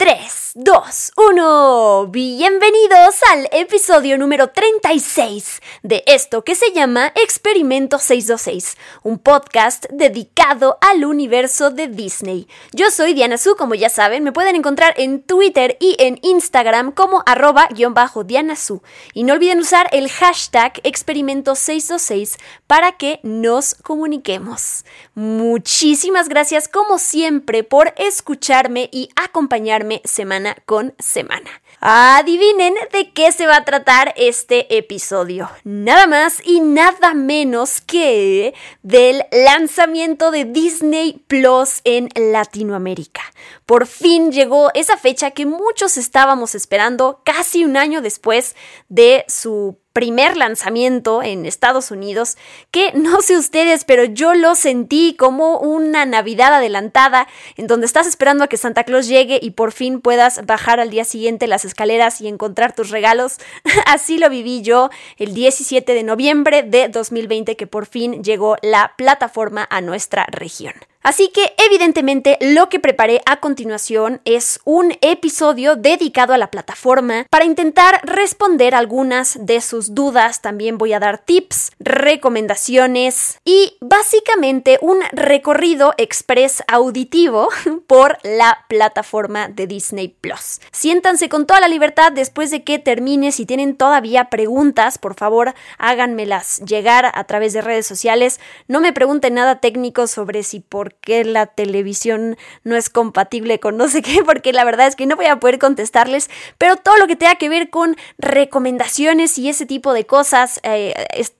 3, 2, 1. Bienvenidos al episodio número 36 de esto que se llama Experimento 626, un podcast dedicado al universo de Disney. Yo soy Diana Su, como ya saben, me pueden encontrar en Twitter y en Instagram como arroba Diana Su. Y no olviden usar el hashtag Experimento 626 para que nos comuniquemos. Muchísimas gracias como siempre por escucharme y acompañarme semana con semana. Adivinen de qué se va a tratar este episodio. Nada más y nada menos que del lanzamiento de Disney Plus en Latinoamérica. Por fin llegó esa fecha que muchos estábamos esperando casi un año después de su primer lanzamiento en Estados Unidos, que no sé ustedes, pero yo lo sentí como una Navidad adelantada, en donde estás esperando a que Santa Claus llegue y por fin puedas bajar al día siguiente las escaleras y encontrar tus regalos. Así lo viví yo el 17 de noviembre de 2020, que por fin llegó la plataforma a nuestra región. Así que evidentemente lo que preparé a continuación es un episodio dedicado a la plataforma para intentar responder algunas de sus dudas. También voy a dar tips, recomendaciones y básicamente un recorrido express auditivo por la plataforma de Disney Plus. Siéntanse con toda la libertad después de que termine. Si tienen todavía preguntas, por favor háganmelas llegar a través de redes sociales. No me pregunten nada técnico sobre si por que la televisión no es compatible con no sé qué, porque la verdad es que no voy a poder contestarles, pero todo lo que tenga que ver con recomendaciones y ese tipo de cosas, eh,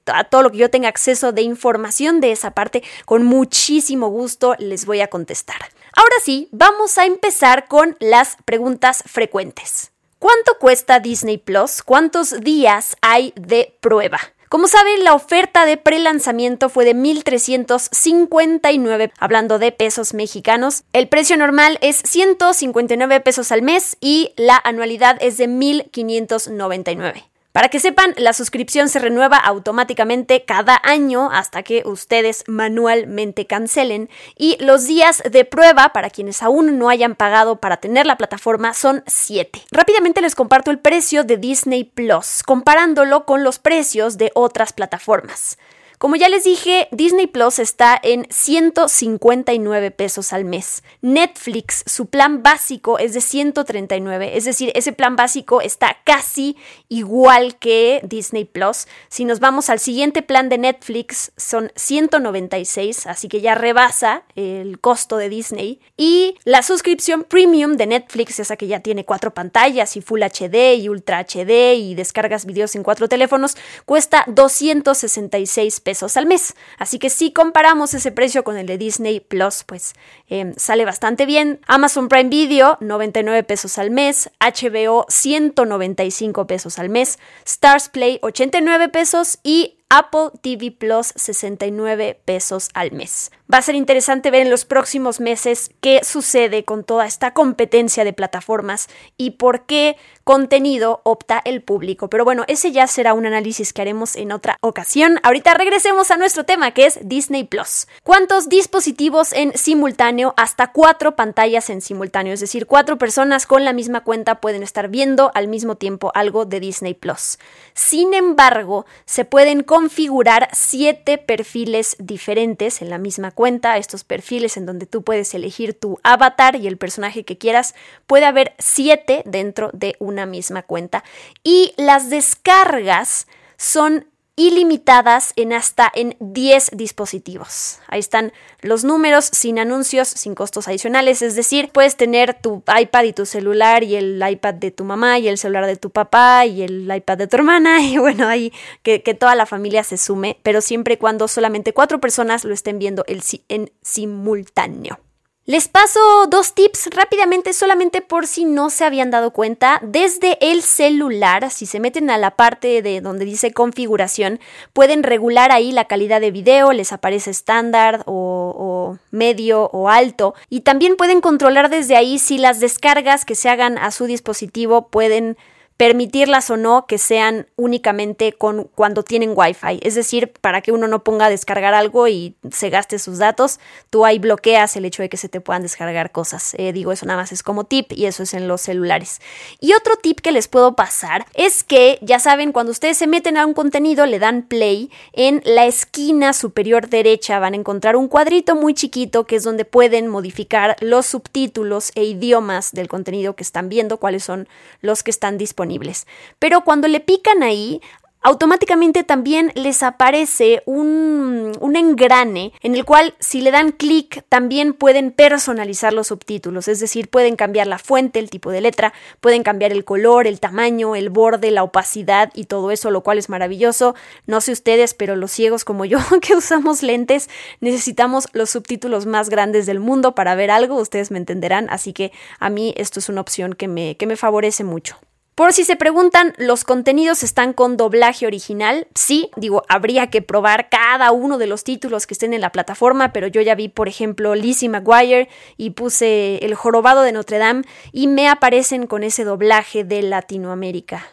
a todo lo que yo tenga acceso de información de esa parte, con muchísimo gusto les voy a contestar. Ahora sí, vamos a empezar con las preguntas frecuentes. ¿Cuánto cuesta Disney Plus? ¿Cuántos días hay de prueba? Como saben, la oferta de pre-lanzamiento fue de 1.359, hablando de pesos mexicanos. El precio normal es 159 pesos al mes y la anualidad es de 1.599. Para que sepan, la suscripción se renueva automáticamente cada año hasta que ustedes manualmente cancelen y los días de prueba para quienes aún no hayan pagado para tener la plataforma son 7. Rápidamente les comparto el precio de Disney Plus, comparándolo con los precios de otras plataformas. Como ya les dije, Disney Plus está en 159 pesos al mes. Netflix, su plan básico es de 139, es decir, ese plan básico está casi igual que Disney Plus. Si nos vamos al siguiente plan de Netflix, son 196, así que ya rebasa el costo de Disney. Y la suscripción premium de Netflix, esa que ya tiene cuatro pantallas y Full HD y Ultra HD y descargas videos en cuatro teléfonos, cuesta 266 pesos al mes. Así que si comparamos ese precio con el de Disney Plus, pues em, sale bastante bien. Amazon Prime Video, 99 pesos al mes. HBO, 195 pesos al mes. Stars Play, 89 pesos. Y Apple TV Plus 69 pesos al mes. Va a ser interesante ver en los próximos meses qué sucede con toda esta competencia de plataformas y por qué contenido opta el público. Pero bueno, ese ya será un análisis que haremos en otra ocasión. Ahorita regresemos a nuestro tema que es Disney Plus. ¿Cuántos dispositivos en simultáneo? Hasta cuatro pantallas en simultáneo, es decir, cuatro personas con la misma cuenta pueden estar viendo al mismo tiempo algo de Disney Plus. Sin embargo, se pueden configurar siete perfiles diferentes en la misma cuenta, estos perfiles en donde tú puedes elegir tu avatar y el personaje que quieras, puede haber siete dentro de una misma cuenta. Y las descargas son ilimitadas en hasta en 10 dispositivos. Ahí están los números sin anuncios, sin costos adicionales, es decir, puedes tener tu iPad y tu celular y el iPad de tu mamá y el celular de tu papá y el iPad de tu hermana y bueno, ahí que, toda la familia se sume, pero siempre y cuando solamente cuatro personas lo estén viendo en simultáneo. Les paso dos tips rápidamente solamente por si no se habían dado cuenta. Desde el celular, si se meten a la parte de donde dice configuración, pueden regular ahí la calidad de video, les aparece estándar o, o, medio o alto. Y también pueden controlar desde ahí si las descargas que se hagan a su dispositivo pueden permitirlas o no que sean únicamente con cuando tienen Wi-Fi. Es decir, para que uno no ponga a descargar algo y se gaste sus datos, tú ahí bloqueas el hecho de que se te puedan descargar cosas. Eh, digo, eso nada más es como tip y eso es en los celulares. Y otro tip que les puedo pasar es que, ya saben, cuando ustedes se meten a un contenido, le dan play, en la esquina superior derecha van a encontrar un cuadrito muy chiquito que es donde pueden modificar los subtítulos e idiomas del contenido que están viendo, cuáles son los que están disponibles pero cuando le pican ahí, automáticamente también les aparece un, un, engrane en el cual si le dan clic también pueden personalizar los subtítulos, es decir, pueden cambiar la fuente, el tipo de letra, pueden cambiar el color, el tamaño, el borde, la opacidad y todo eso, lo cual es maravilloso. No sé ustedes, pero los ciegos como yo que usamos lentes necesitamos los subtítulos más grandes del mundo para ver algo, ustedes me entenderán, así que a mí esto es una opción que me, que me favorece mucho. Por si se preguntan, ¿los contenidos están con doblaje original? Sí, digo, habría que probar cada uno de los títulos que estén en la plataforma, pero yo ya vi, por ejemplo, Lizzie McGuire y puse El Jorobado de Notre Dame y me aparecen con ese doblaje de Latinoamérica.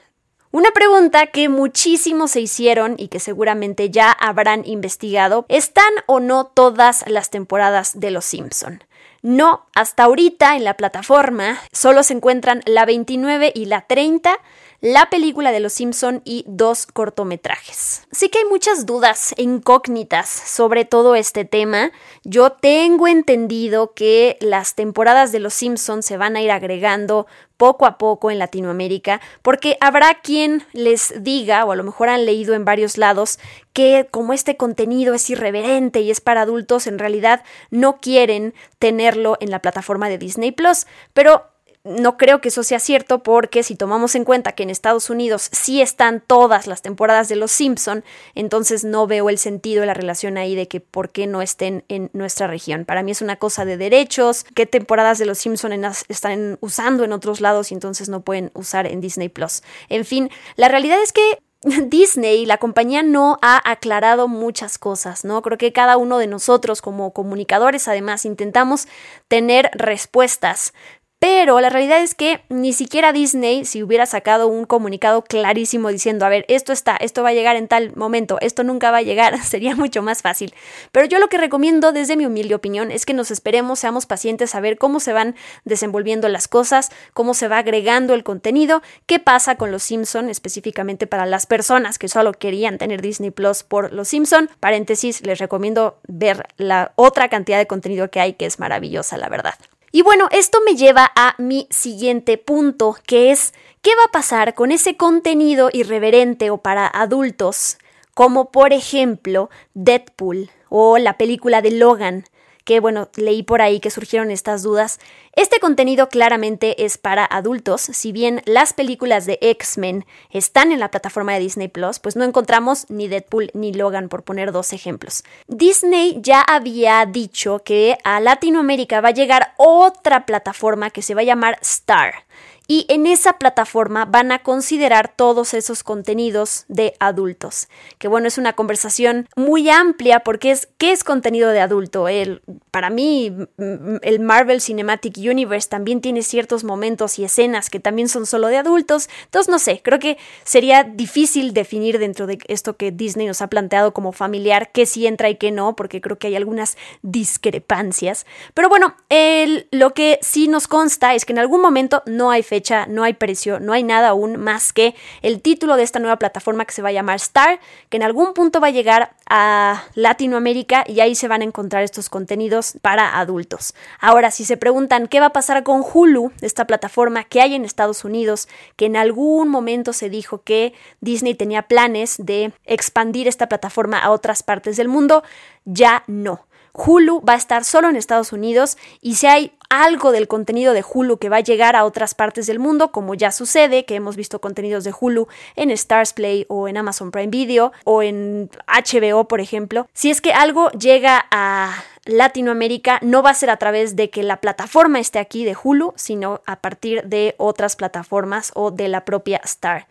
Una pregunta que muchísimos se hicieron y que seguramente ya habrán investigado, ¿están o no todas las temporadas de Los Simpson? No, hasta ahorita en la plataforma solo se encuentran la 29 y la 30, la película de Los Simpson y dos cortometrajes. Sí que hay muchas dudas e incógnitas sobre todo este tema. Yo tengo entendido que las temporadas de Los Simpson se van a ir agregando poco a poco en Latinoamérica, porque habrá quien les diga, o a lo mejor han leído en varios lados, que como este contenido es irreverente y es para adultos, en realidad no quieren tenerlo en la plataforma de Disney Plus. Pero no creo que eso sea cierto porque si tomamos en cuenta que en Estados Unidos sí están todas las temporadas de Los Simpson, entonces no veo el sentido de la relación ahí de que por qué no estén en nuestra región. Para mí es una cosa de derechos, qué temporadas de Los Simpson están usando en otros lados y entonces no pueden usar en Disney Plus. En fin, la realidad es que Disney, la compañía no ha aclarado muchas cosas, ¿no? Creo que cada uno de nosotros como comunicadores además intentamos tener respuestas, pero la realidad es que ni siquiera Disney, si hubiera sacado un comunicado clarísimo diciendo, a ver, esto está, esto va a llegar en tal momento, esto nunca va a llegar, sería mucho más fácil. Pero yo lo que recomiendo desde mi humilde opinión es que nos esperemos, seamos pacientes a ver cómo se van desenvolviendo las cosas, cómo se va agregando el contenido, qué pasa con los Simpson, específicamente para las personas que solo querían tener Disney Plus por los Simpson. Paréntesis, les recomiendo ver la otra cantidad de contenido que hay que es maravillosa, la verdad. Y bueno, esto me lleva a mi siguiente punto, que es ¿qué va a pasar con ese contenido irreverente o para adultos, como por ejemplo Deadpool o la película de Logan? Que bueno, leí por ahí que surgieron estas dudas. Este contenido claramente es para adultos, si bien las películas de X-Men están en la plataforma de Disney Plus, pues no encontramos ni Deadpool ni Logan por poner dos ejemplos. Disney ya había dicho que a Latinoamérica va a llegar otra plataforma que se va a llamar Star y en esa plataforma van a considerar todos esos contenidos de adultos. Que bueno, es una conversación muy amplia porque es ¿qué es contenido de adulto? El, para mí el Marvel Cinematic Universe también tiene ciertos momentos y escenas que también son solo de adultos. Entonces no sé, creo que sería difícil definir dentro de esto que Disney nos ha planteado como familiar qué sí entra y qué no, porque creo que hay algunas discrepancias. Pero bueno, el, lo que sí nos consta es que en algún momento no hay no hay precio, no hay nada aún más que el título de esta nueva plataforma que se va a llamar Star, que en algún punto va a llegar a Latinoamérica y ahí se van a encontrar estos contenidos para adultos. Ahora, si se preguntan qué va a pasar con Hulu, esta plataforma que hay en Estados Unidos, que en algún momento se dijo que Disney tenía planes de expandir esta plataforma a otras partes del mundo, ya no. Hulu va a estar solo en Estados Unidos y si hay algo del contenido de Hulu que va a llegar a otras partes del mundo, como ya sucede, que hemos visto contenidos de Hulu en Stars Play o en Amazon Prime Video o en HBO, por ejemplo. Si es que algo llega a Latinoamérica no va a ser a través de que la plataforma esté aquí de Hulu, sino a partir de otras plataformas o de la propia Star.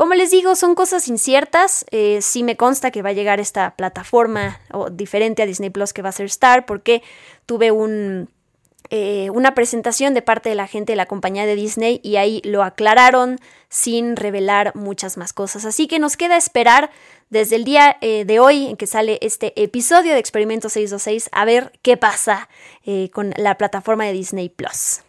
Como les digo, son cosas inciertas. Eh, sí me consta que va a llegar esta plataforma o diferente a Disney Plus que va a ser Star, porque tuve un, eh, una presentación de parte de la gente de la compañía de Disney y ahí lo aclararon sin revelar muchas más cosas. Así que nos queda esperar desde el día eh, de hoy en que sale este episodio de Experimento 626 a ver qué pasa con la plataforma de Disney Plus.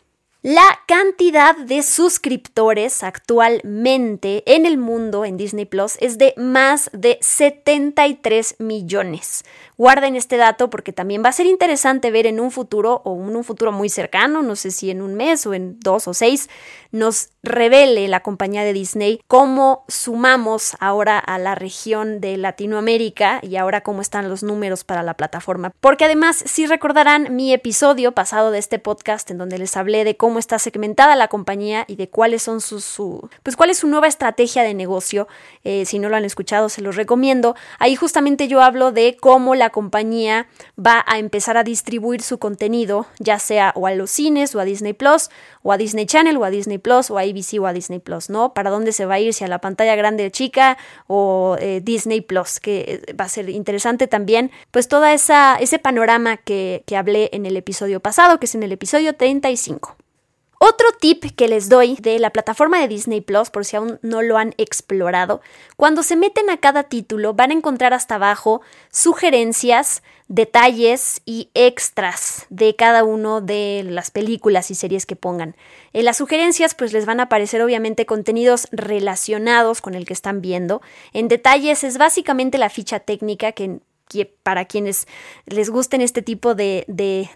La cantidad de suscriptores actualmente en el mundo en Disney Plus es de más de 73 millones. Guarden este dato porque también va a ser interesante ver en un futuro o en un futuro muy cercano, no sé si en un mes o en dos o seis, nos revele la compañía de Disney cómo sumamos ahora a la región de Latinoamérica y ahora cómo están los números para la plataforma. Porque además, si recordarán mi episodio pasado de este podcast en donde les hablé de cómo está segmentada la compañía y de cuáles son sus, su, pues cuál es su nueva estrategia de negocio, eh, si no lo han escuchado se los recomiendo. Ahí justamente yo hablo de cómo la compañía va a empezar a distribuir su contenido, ya sea o a los cines o a Disney Plus o a Disney Channel o a Disney Plus o a ABC o a Disney Plus, ¿no? ¿Para dónde se va a ir? Si a la pantalla grande chica o eh, Disney Plus, que eh, va a ser interesante también, pues toda esa ese panorama que, que hablé en el episodio pasado, que es en el episodio 35. Otro tip que les doy de la plataforma de Disney Plus, por si aún no lo han explorado, cuando se meten a cada título van a encontrar hasta abajo sugerencias, detalles y extras de cada uno de las películas y series que pongan. En las sugerencias pues les van a aparecer obviamente contenidos relacionados con el que están viendo. En detalles es básicamente la ficha técnica que para quienes les gusten este tipo de,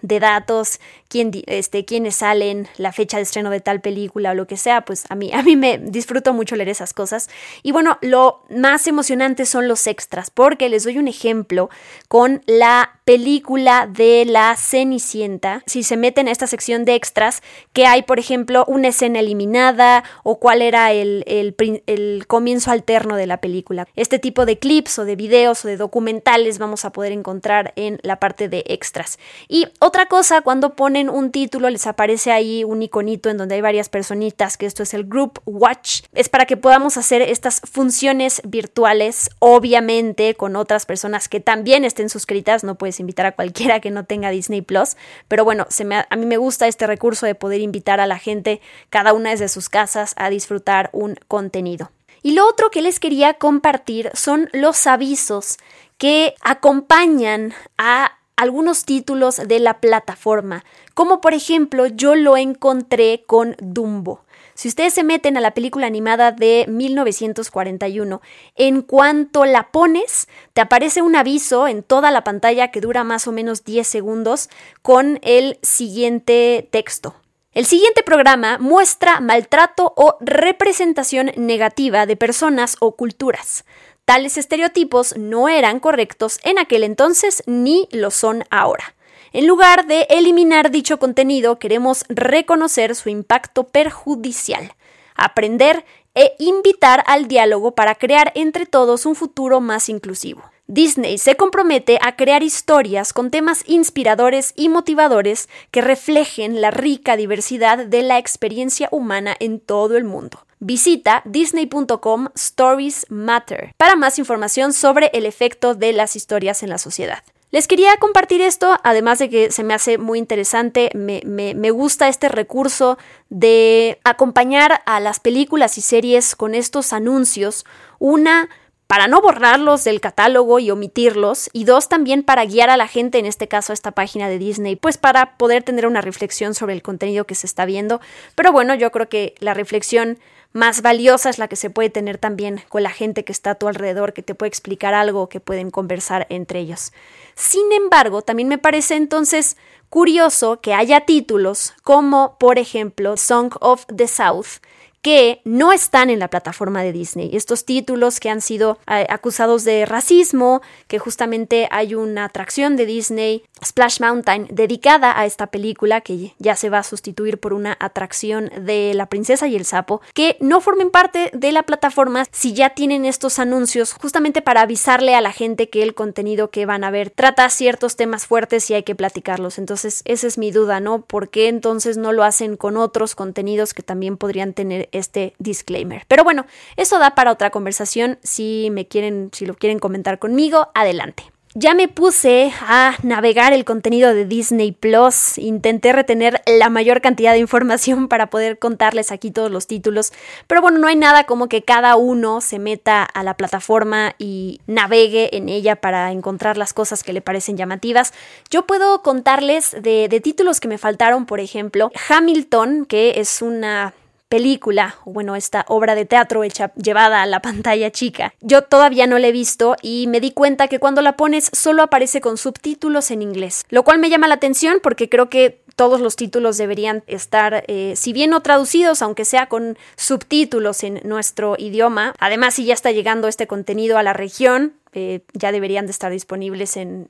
datos, quién, este, quiénes salen, la fecha de estreno de tal película o lo que sea, pues a mí, a mí me disfruto mucho leer esas cosas. Y bueno, lo más emocionante son los extras, porque les doy un ejemplo con la película de la Cenicienta. Si se meten a esta sección de extras, que hay, por ejemplo, una escena eliminada o cuál era el, el comienzo alterno de la película. Este tipo de clips o de videos o de documentales vamos a poder encontrar en la parte de extras. Y otra cosa, cuando ponen un título les aparece ahí un iconito en donde hay varias personitas, que esto es el Group Watch. Es para que podamos hacer estas funciones virtuales, obviamente con otras personas que también estén suscritas. No puedes invitar a cualquiera que no tenga Disney Plus, pero bueno, a mí me gusta este recurso de poder invitar a la gente, cada una desde sus casas, a disfrutar un contenido. Y lo otro que les quería compartir son los avisos que acompañan a algunos títulos de la plataforma, como por ejemplo yo lo encontré con Dumbo. Si ustedes se meten a la película animada de 1941, en cuanto la pones, te aparece un aviso en toda la pantalla que dura más o menos 10 segundos con el siguiente texto. El siguiente programa muestra maltrato o representación negativa de personas o culturas. Tales estereotipos no eran correctos en aquel entonces ni lo son ahora. En lugar de eliminar dicho contenido, queremos reconocer su impacto perjudicial, aprender e invitar al diálogo para crear entre todos un futuro más inclusivo. Disney se compromete a crear historias con temas inspiradores y motivadores que reflejen la rica diversidad de la experiencia humana en todo el mundo. Visita disney.com Stories Matter para más información sobre el efecto de las historias en la sociedad. Les quería compartir esto, además de que se me hace muy interesante, me, me, gusta este recurso de acompañar a las películas y series con estos anuncios. Una, para no borrarlos del catálogo y omitirlos, y dos, también para guiar a la gente, en este caso a esta página de Disney, pues para poder tener una reflexión sobre el contenido que se está viendo. Pero bueno, yo creo que la reflexión más valiosa es la que se puede tener también con la gente que está a tu alrededor, que te puede explicar algo, que pueden conversar entre ellos. Sin embargo, también me parece entonces curioso que haya títulos como, por ejemplo, Song of the South, que no están en la plataforma de Disney. Estos títulos que han sido eh, acusados de racismo, que justamente hay una atracción de Disney, Splash Mountain, dedicada a esta película, que ya se va a sustituir por una atracción de La Princesa y el Sapo, que no formen parte de la plataforma si ya tienen estos anuncios, justamente para avisarle a la gente que el contenido que van a ver trata ciertos temas fuertes y hay que platicarlos. Entonces, esa es mi duda, ¿no? ¿Por qué entonces no lo hacen con otros contenidos que también podrían tener este disclaimer? Pero bueno, eso da para otra conversación. Si me quieren, si lo quieren comentar conmigo, adelante. Ya me puse a navegar el contenido de Disney Plus, intenté retener la mayor cantidad de información para poder contarles aquí todos los títulos, pero bueno, no hay nada como que cada uno se meta a la plataforma y navegue en ella para encontrar las cosas que le parecen llamativas. Yo puedo contarles de, de títulos que me faltaron, por ejemplo, Hamilton, que es una película, o bueno, esta obra de teatro hecha, llevada a la pantalla chica. Yo todavía no la he visto y me di cuenta que cuando la pones solo aparece con subtítulos en inglés, lo cual me llama la atención porque creo que todos los títulos deberían estar, eh, si bien no traducidos, aunque sea con subtítulos en nuestro idioma. Además, si ya está llegando este contenido a la región, eh, ya deberían de estar disponibles en,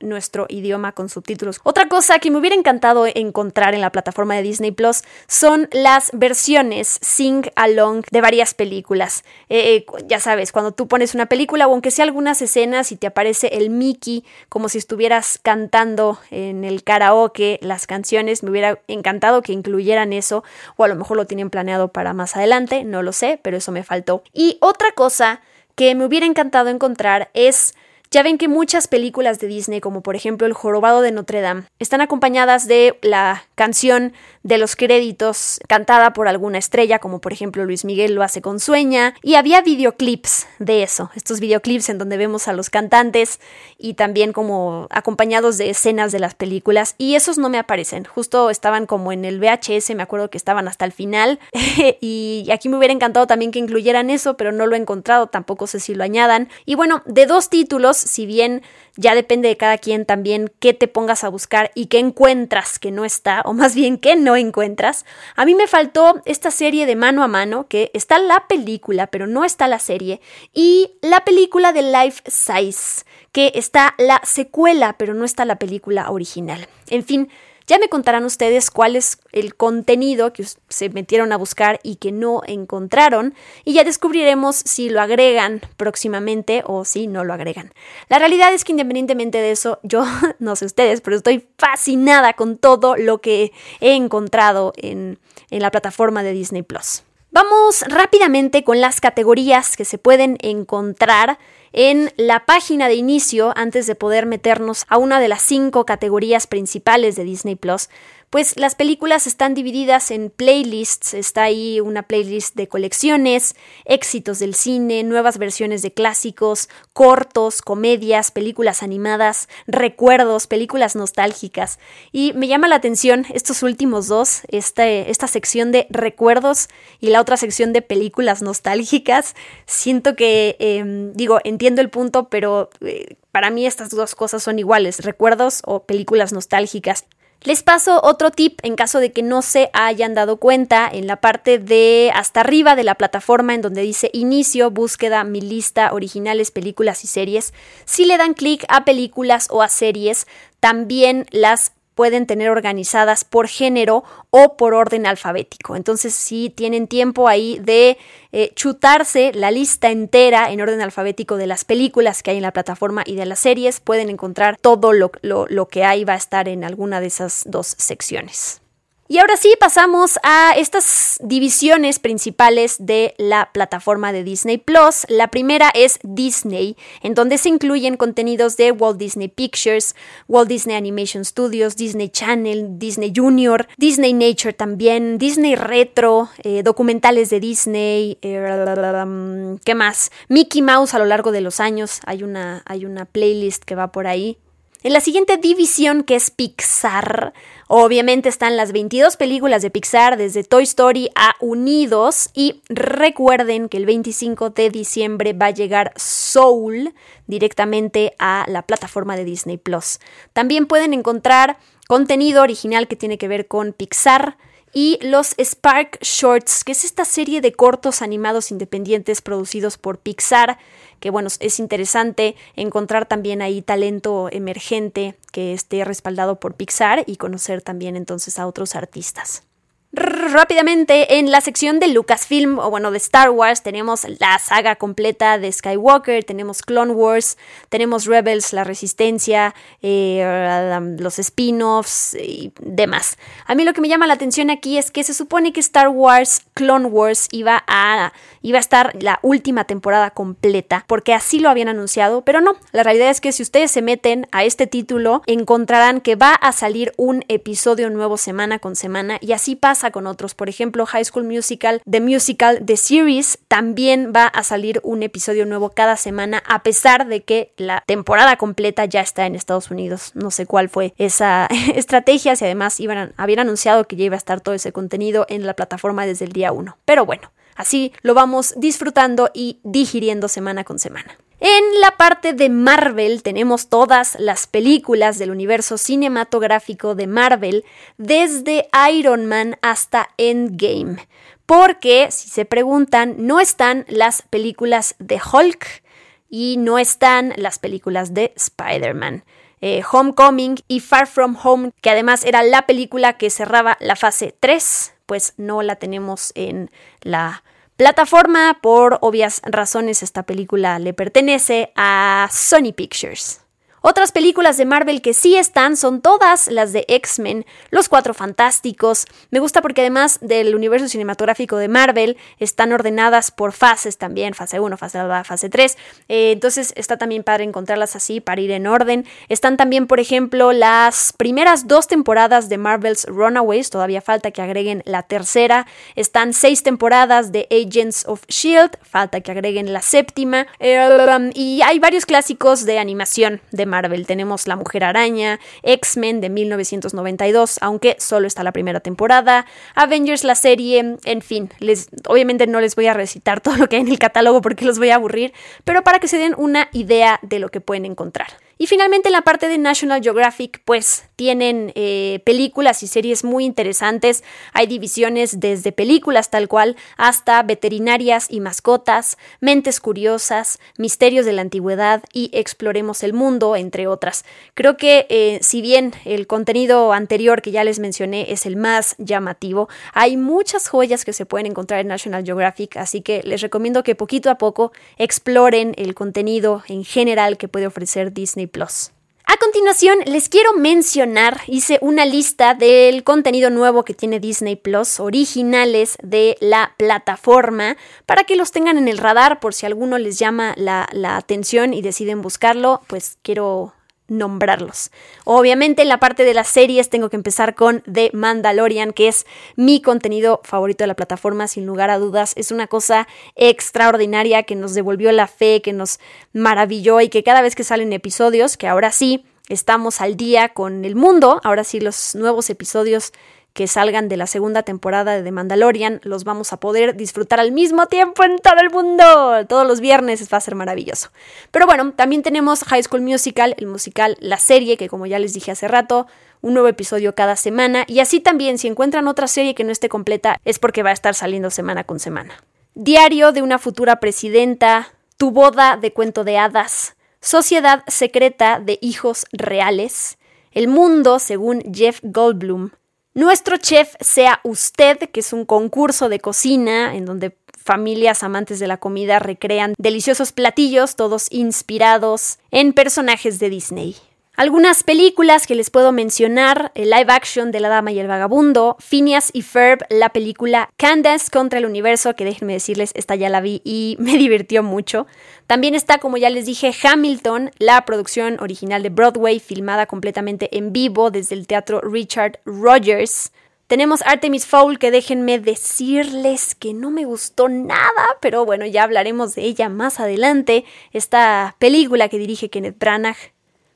nuestro idioma con subtítulos. Otra cosa que me hubiera encantado encontrar en la plataforma de Disney Plus son las versiones sing along de varias películas. Eh, eh, ya sabes, cuando tú pones una película o aunque sea algunas escenas y te aparece el Mickey como si estuvieras cantando en el karaoke las canciones, me hubiera encantado que incluyeran eso o a lo mejor lo tienen planeado para más adelante, no lo sé, pero eso me faltó. Y otra cosa que me hubiera encantado encontrar es ya ven que muchas películas de Disney, como por ejemplo El Jorobado de Notre Dame, están acompañadas de la canción de los créditos cantada por alguna estrella, como por ejemplo Luis Miguel lo hace con Sueña, y había videoclips de eso, estos videoclips en donde vemos a los cantantes y también como acompañados de escenas de las películas, y esos no me aparecen, justo estaban como en el VHS, me acuerdo que estaban hasta el final, y aquí me hubiera encantado también que incluyeran eso, pero no lo he encontrado, tampoco sé si lo añadan, y bueno, de dos títulos, si bien ya depende de cada quien también qué te pongas a buscar y qué encuentras que no está, o más bien qué no encuentras. A mí me faltó esta serie de mano a mano, que está la película, pero no está la serie, y la película de Life Size, que está la secuela, pero no está la película original. En fin, ya me contarán ustedes cuál es el contenido que se metieron a buscar y que no encontraron y ya descubriremos si lo agregan próximamente o si no lo agregan. La realidad es que independientemente de eso, yo no sé ustedes, pero estoy fascinada con todo lo que he encontrado en, la plataforma de Disney Plus. Vamos rápidamente con las categorías que se pueden encontrar en la página de inicio antes de poder meternos a una de las cinco categorías principales de Disney Plus pues las películas están divididas en playlists, está ahí una playlist de colecciones, éxitos del cine, nuevas versiones de clásicos, cortos, comedias, películas animadas, recuerdos, películas nostálgicas. Y me llama la atención estos últimos dos, esta sección de recuerdos y la otra sección de películas nostálgicas. Siento que, em, digo, entiendo el punto, pero... Eh, para mí estas dos cosas son iguales, recuerdos o películas nostálgicas. Les paso otro tip en caso de que no se hayan dado cuenta en la parte de hasta arriba de la plataforma en donde dice inicio, búsqueda, mi lista, originales, películas y series. Si le dan clic a películas o a series, también las pueden tener organizadas por género o por orden alfabético. Entonces, si tienen tiempo ahí de eh, chutarse la lista entera en orden alfabético de las películas que hay en la plataforma y de las series, pueden encontrar todo lo, lo que hay, va a estar en alguna de esas dos secciones. Y ahora sí pasamos a estas divisiones principales de la plataforma de Disney Plus. La primera es Disney, en donde se incluyen contenidos de Walt Disney Pictures, Walt Disney Animation Studios, Disney Channel, Disney Junior, Disney Nature también, Disney Retro, eh, documentales de Disney, eh, ¿qué más? Mickey Mouse a lo largo de los años, hay una, hay una playlist que va por ahí. En la siguiente división, que es Pixar, obviamente están las 22 películas de Pixar, desde Toy Story a Unidos. Y recuerden que el 25 de diciembre va a llegar Soul directamente a la plataforma de Disney Plus. También pueden encontrar contenido original que tiene que ver con Pixar y los Spark Shorts, que es esta serie de cortos animados independientes producidos por Pixar, que bueno, es interesante encontrar también ahí talento emergente que esté respaldado por Pixar y conocer también entonces a otros artistas. Rápidamente, en la sección de Lucasfilm, o bueno, de Star Wars, tenemos la saga completa de Skywalker, tenemos Clone Wars, tenemos Rebels, La Resistencia, eh, los spin-offs y demás. A mí lo que me llama la atención aquí es que se supone que Star Wars Clone Wars iba a, iba a estar la última temporada completa, porque así lo habían anunciado, pero no, la realidad es que si ustedes se meten a este título, encontrarán que va a salir un episodio nuevo semana con semana y así pasa con otros. Por ejemplo, High School Musical, The Musical, The Series, también va a salir un episodio nuevo cada semana, a pesar de que la temporada completa ya está en Estados Unidos. No sé cuál fue esa estrategia, si además iban, habían anunciado que ya iba a estar todo ese contenido en la plataforma desde el día 1. Pero bueno, así lo vamos disfrutando y digiriendo semana con semana. En la parte de Marvel tenemos todas las películas del universo cinematográfico de Marvel, desde Iron Man hasta Endgame. Porque, si se preguntan, no están las películas de Hulk y no están las películas de Spider-Man. Eh, Homecoming y Far From Home, que además era la película que cerraba la fase 3, pues no la tenemos en la plataforma. Por obvias razones, esta película le pertenece a Sony Pictures. Otras películas de Marvel que sí están son todas las de X-Men, Los Cuatro Fantásticos. Me gusta porque además del universo cinematográfico de Marvel están ordenadas por fases también, fase 1, fase 2, fase 3. Eh, entonces está también para encontrarlas así, para ir en orden. Están también, por ejemplo, las primeras dos temporadas de Marvel's Runaways, todavía falta que agreguen la tercera. Están seis temporadas de Agents of Shield, falta que agreguen la séptima. Eh, y hay varios clásicos de animación de Marvel Marvel. Tenemos La Mujer Araña, X-Men de 1992, aunque solo está la primera temporada, Avengers la serie, en fin, les, obviamente no les voy a recitar todo lo que hay en el catálogo porque los voy a aburrir, pero para que se den una idea de lo que pueden encontrar. Y finalmente en la parte de National Geographic, pues tienen eh, películas y series muy interesantes. Hay divisiones desde películas tal cual hasta veterinarias y mascotas, mentes curiosas, misterios de la antigüedad y exploremos el mundo, entre otras. Creo que eh, si bien el contenido anterior que ya les mencioné es el más llamativo, hay muchas joyas que se pueden encontrar en National Geographic, así que les recomiendo que poquito a poco exploren el contenido en general que puede ofrecer Disney Plus. A continuación, les quiero mencionar, hice una lista del contenido nuevo que tiene Disney Plus, originales de la plataforma, para que los tengan en el radar por si alguno les llama la, atención y deciden buscarlo, pues quiero nombrarlos. Obviamente en la parte de las series tengo que empezar con The Mandalorian, que es mi contenido favorito de la plataforma, sin lugar a dudas. Es una cosa extraordinaria que nos devolvió la fe, que nos maravilló y que cada vez que salen episodios, que ahora sí estamos al día con el mundo, ahora sí los nuevos episodios que salgan de la segunda temporada de The Mandalorian los vamos a poder disfrutar al mismo tiempo en todo el mundo. Todos los viernes va a ser maravilloso. Pero bueno, también tenemos High School Musical, el musical, la serie, que como ya les dije hace rato, un nuevo episodio cada semana. Y así también, si encuentran otra serie que no esté completa, es porque va a estar saliendo semana con semana. Diario de una futura presidenta, Tu boda de cuento de hadas, Sociedad secreta de hijos reales, El mundo según Jeff Goldblum, nuestro chef sea usted, que es un concurso de cocina en donde familias amantes de la comida recrean deliciosos platillos, todos inspirados en personajes de Disney. Algunas películas que les puedo mencionar, el live action de La Dama y el Vagabundo, Phineas y Ferb, la película Candace contra el Universo, que déjenme decirles, esta ya la vi y me divirtió mucho. También está, como ya les dije, Hamilton, la producción original de Broadway, filmada completamente en vivo desde el teatro Richard Rogers. Tenemos Artemis Fowl, que déjenme decirles que no me gustó nada, pero bueno, ya hablaremos de ella más adelante. Esta película que dirige Kenneth Branagh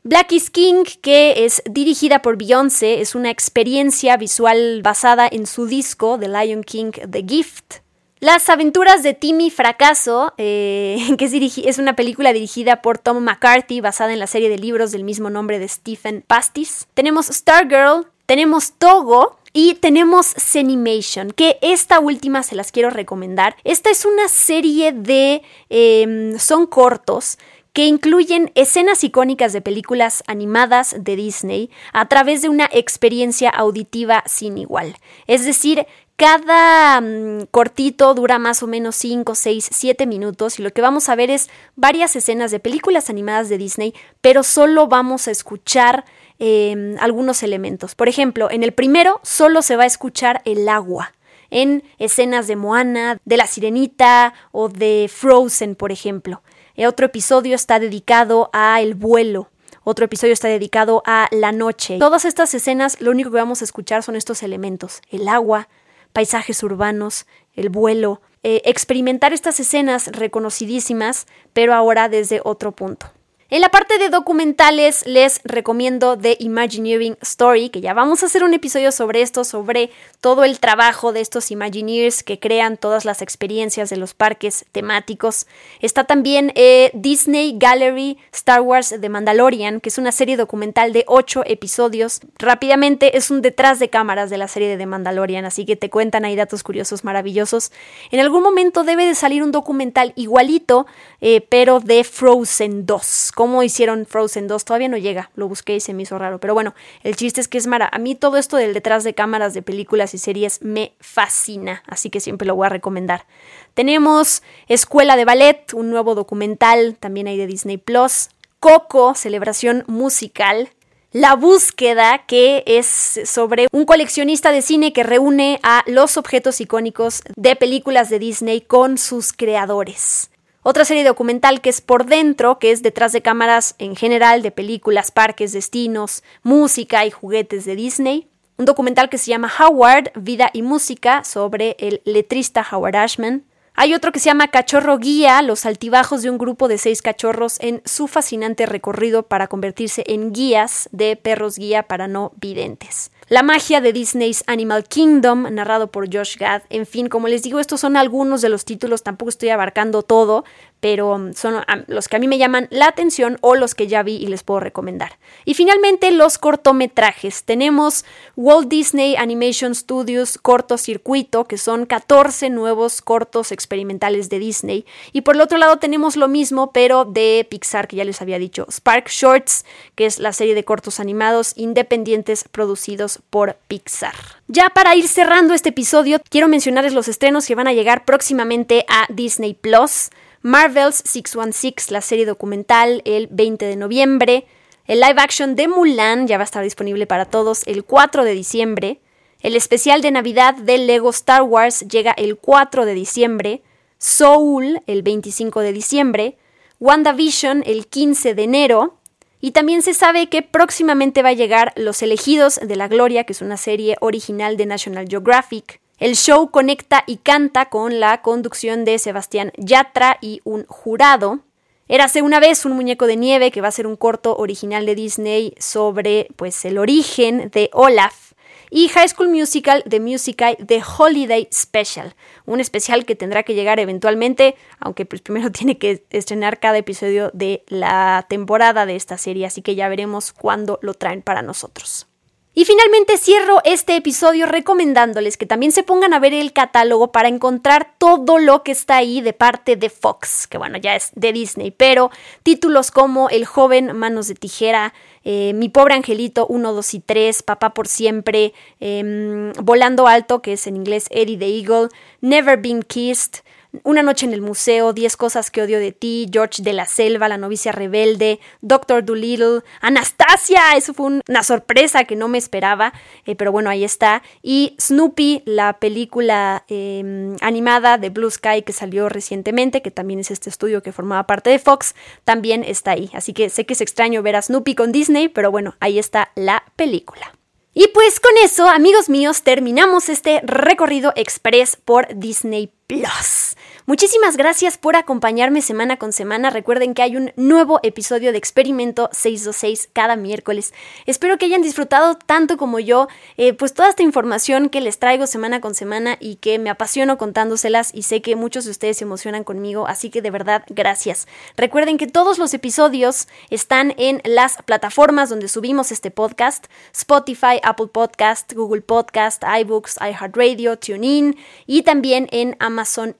Black is King, que es dirigida por Beyoncé, es una experiencia visual basada en su disco The Lion King The Gift. Las aventuras de Timmy Fracaso, eh, que es, es, una película dirigida por Tom McCarthy, basada en la serie de libros del mismo nombre de Stephen Pastis. Tenemos Stargirl, tenemos Togo, y tenemos Cenimation, que esta última se las quiero recomendar. Esta es una serie de... Em, son cortos que incluyen escenas icónicas de películas animadas de Disney a través de una experiencia auditiva sin igual. Es decir, cada mm, cortito dura más o menos 5, 6, 7 minutos y lo que vamos a ver es varias escenas de películas animadas de Disney, pero solo vamos a escuchar em, algunos elementos. Por ejemplo, en el primero solo se va a escuchar el agua en escenas de Moana, de La Sirenita o de Frozen, por ejemplo. Eh, otro episodio está dedicado a el vuelo. Otro episodio está dedicado a la noche. Todas estas escenas lo único que vamos a escuchar son estos elementos. El agua, paisajes urbanos, el vuelo. Eh, experimentar estas escenas reconocidísimas, pero ahora desde otro punto. En la parte de documentales les recomiendo The Imagineering Story, que ya vamos a hacer un episodio sobre esto, sobre todo el trabajo de estos Imagineers que crean todas las experiencias de los parques temáticos. Está también eh, Disney Gallery Star Wars The Mandalorian, que es una serie documental de 8 episodios. Rápidamente es un detrás de cámaras de la serie de The Mandalorian, así que te cuentan ahí datos curiosos maravillosos. En algún momento debe de salir un documental igualito, eh, pero de Frozen 2 cómo hicieron Frozen 2 todavía no llega, lo busqué y se me hizo raro, pero bueno, el chiste es que es mara. A mí todo esto del detrás de cámaras de películas y series me fascina, así que siempre lo voy a recomendar. Tenemos Escuela de Ballet, un nuevo documental, también hay de Disney Plus. Coco, celebración musical, la búsqueda, que es sobre un coleccionista de cine que reúne a los objetos icónicos de películas de Disney con sus creadores. Otra serie documental que es Por Dentro, que es detrás de cámaras en general de películas, parques, destinos, música y juguetes de Disney. Un documental que se llama Howard, Vida y Música, sobre el letrista Howard Ashman. Hay otro que se llama Cachorro Guía, los altibajos de un grupo de seis cachorros en su fascinante recorrido para convertirse en guías de perros guía para no videntes. La magia de Disney's Animal Kingdom, narrado por Josh Gad. En fin, como les digo, estos son algunos de los títulos, tampoco estoy abarcando todo, pero um, son los que a mí me llaman la atención o los que ya vi y les puedo recomendar. Y finalmente los cortometrajes. Tenemos Walt Disney Animation Studios Cortocircuito, que son 14 nuevos cortos experimentales de Disney. Y por el otro lado tenemos lo mismo, pero de Pixar, que ya les había dicho. Spark Shorts, que es la serie de cortos animados independientes producidos por Pixar. Ya para ir cerrando este episodio, quiero mencionarles los estrenos que van a llegar próximamente a Disney Plus. Marvel's 616, la serie documental, el 20 de noviembre. El live action de Mulan ya va a estar disponible para todos el 4 de diciembre. El especial de Navidad de Lego Star Wars llega el 4 de diciembre. Soul el 25 de diciembre. WandaVision el 15 de enero. Y también se sabe que próximamente va a llegar Los Elegidos de la Gloria, que es una serie original de National Geographic. El show conecta y canta con la conducción de Sebastián Yatra y un jurado. Érase una vez un muñeco de nieve que va a ser un corto original de Disney sobre pues el origen de Olaf y High School Musical The Musical The Holiday Special, un especial que tendrá que llegar eventualmente, aunque pues primero tiene que estrenar cada episodio de la temporada de esta serie, así que ya veremos cuándo lo traen para nosotros. Y finalmente cierro este episodio recomendándoles que también se pongan a ver el catálogo para encontrar todo lo que está ahí de parte de Fox, que bueno, ya es de Disney, pero títulos como El joven Manos de Tijera, eh, Mi pobre angelito 1, 2 y 3, Papá por siempre, em, Volando Alto, que es en inglés Eddie the Eagle, Never Been Kissed, una noche en el museo, Diez cosas que odio de ti, George de la Selva, La novicia rebelde, Doctor Dolittle, Anastasia, eso fue una sorpresa que no me esperaba, eh, pero bueno, ahí está. Y Snoopy, la película em, animada de Blue Sky que salió recientemente, que también es este estudio que formaba parte de Fox, también está ahí. Así que sé que es extraño ver a Snoopy con Disney, pero bueno, ahí está la película. Y pues con eso, amigos míos, terminamos este recorrido express por Disney Plus. Muchísimas gracias por acompañarme semana con semana. Recuerden que hay un nuevo episodio de Experimento 626 cada miércoles. Espero que hayan disfrutado tanto como yo, eh, pues toda esta información que les traigo semana con semana y que me apasiono contándoselas y sé que muchos de ustedes se emocionan conmigo, así que de verdad gracias. Recuerden que todos los episodios están en las plataformas donde subimos este podcast, Spotify, Apple Podcast, Google Podcast, iBooks, iHeartRadio, TuneIn y también en Amazon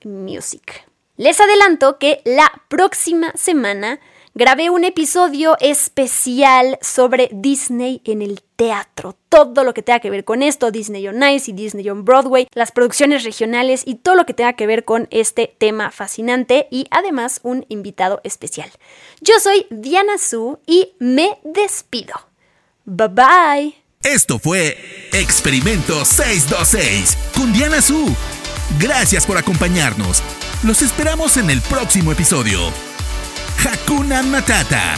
Les adelanto que la próxima semana grabé un episodio especial sobre Disney en el teatro, todo lo que tenga que ver con esto, Disney on Ice y Disney on Broadway, las producciones regionales y todo lo que tenga que ver con este tema fascinante y además un invitado especial. Yo soy Diana Su y me despido. Bye bye. Esto fue Experimento 626 con Diana Su. Gracias por acompañarnos. Los esperamos en el próximo episodio. Hakuna Matata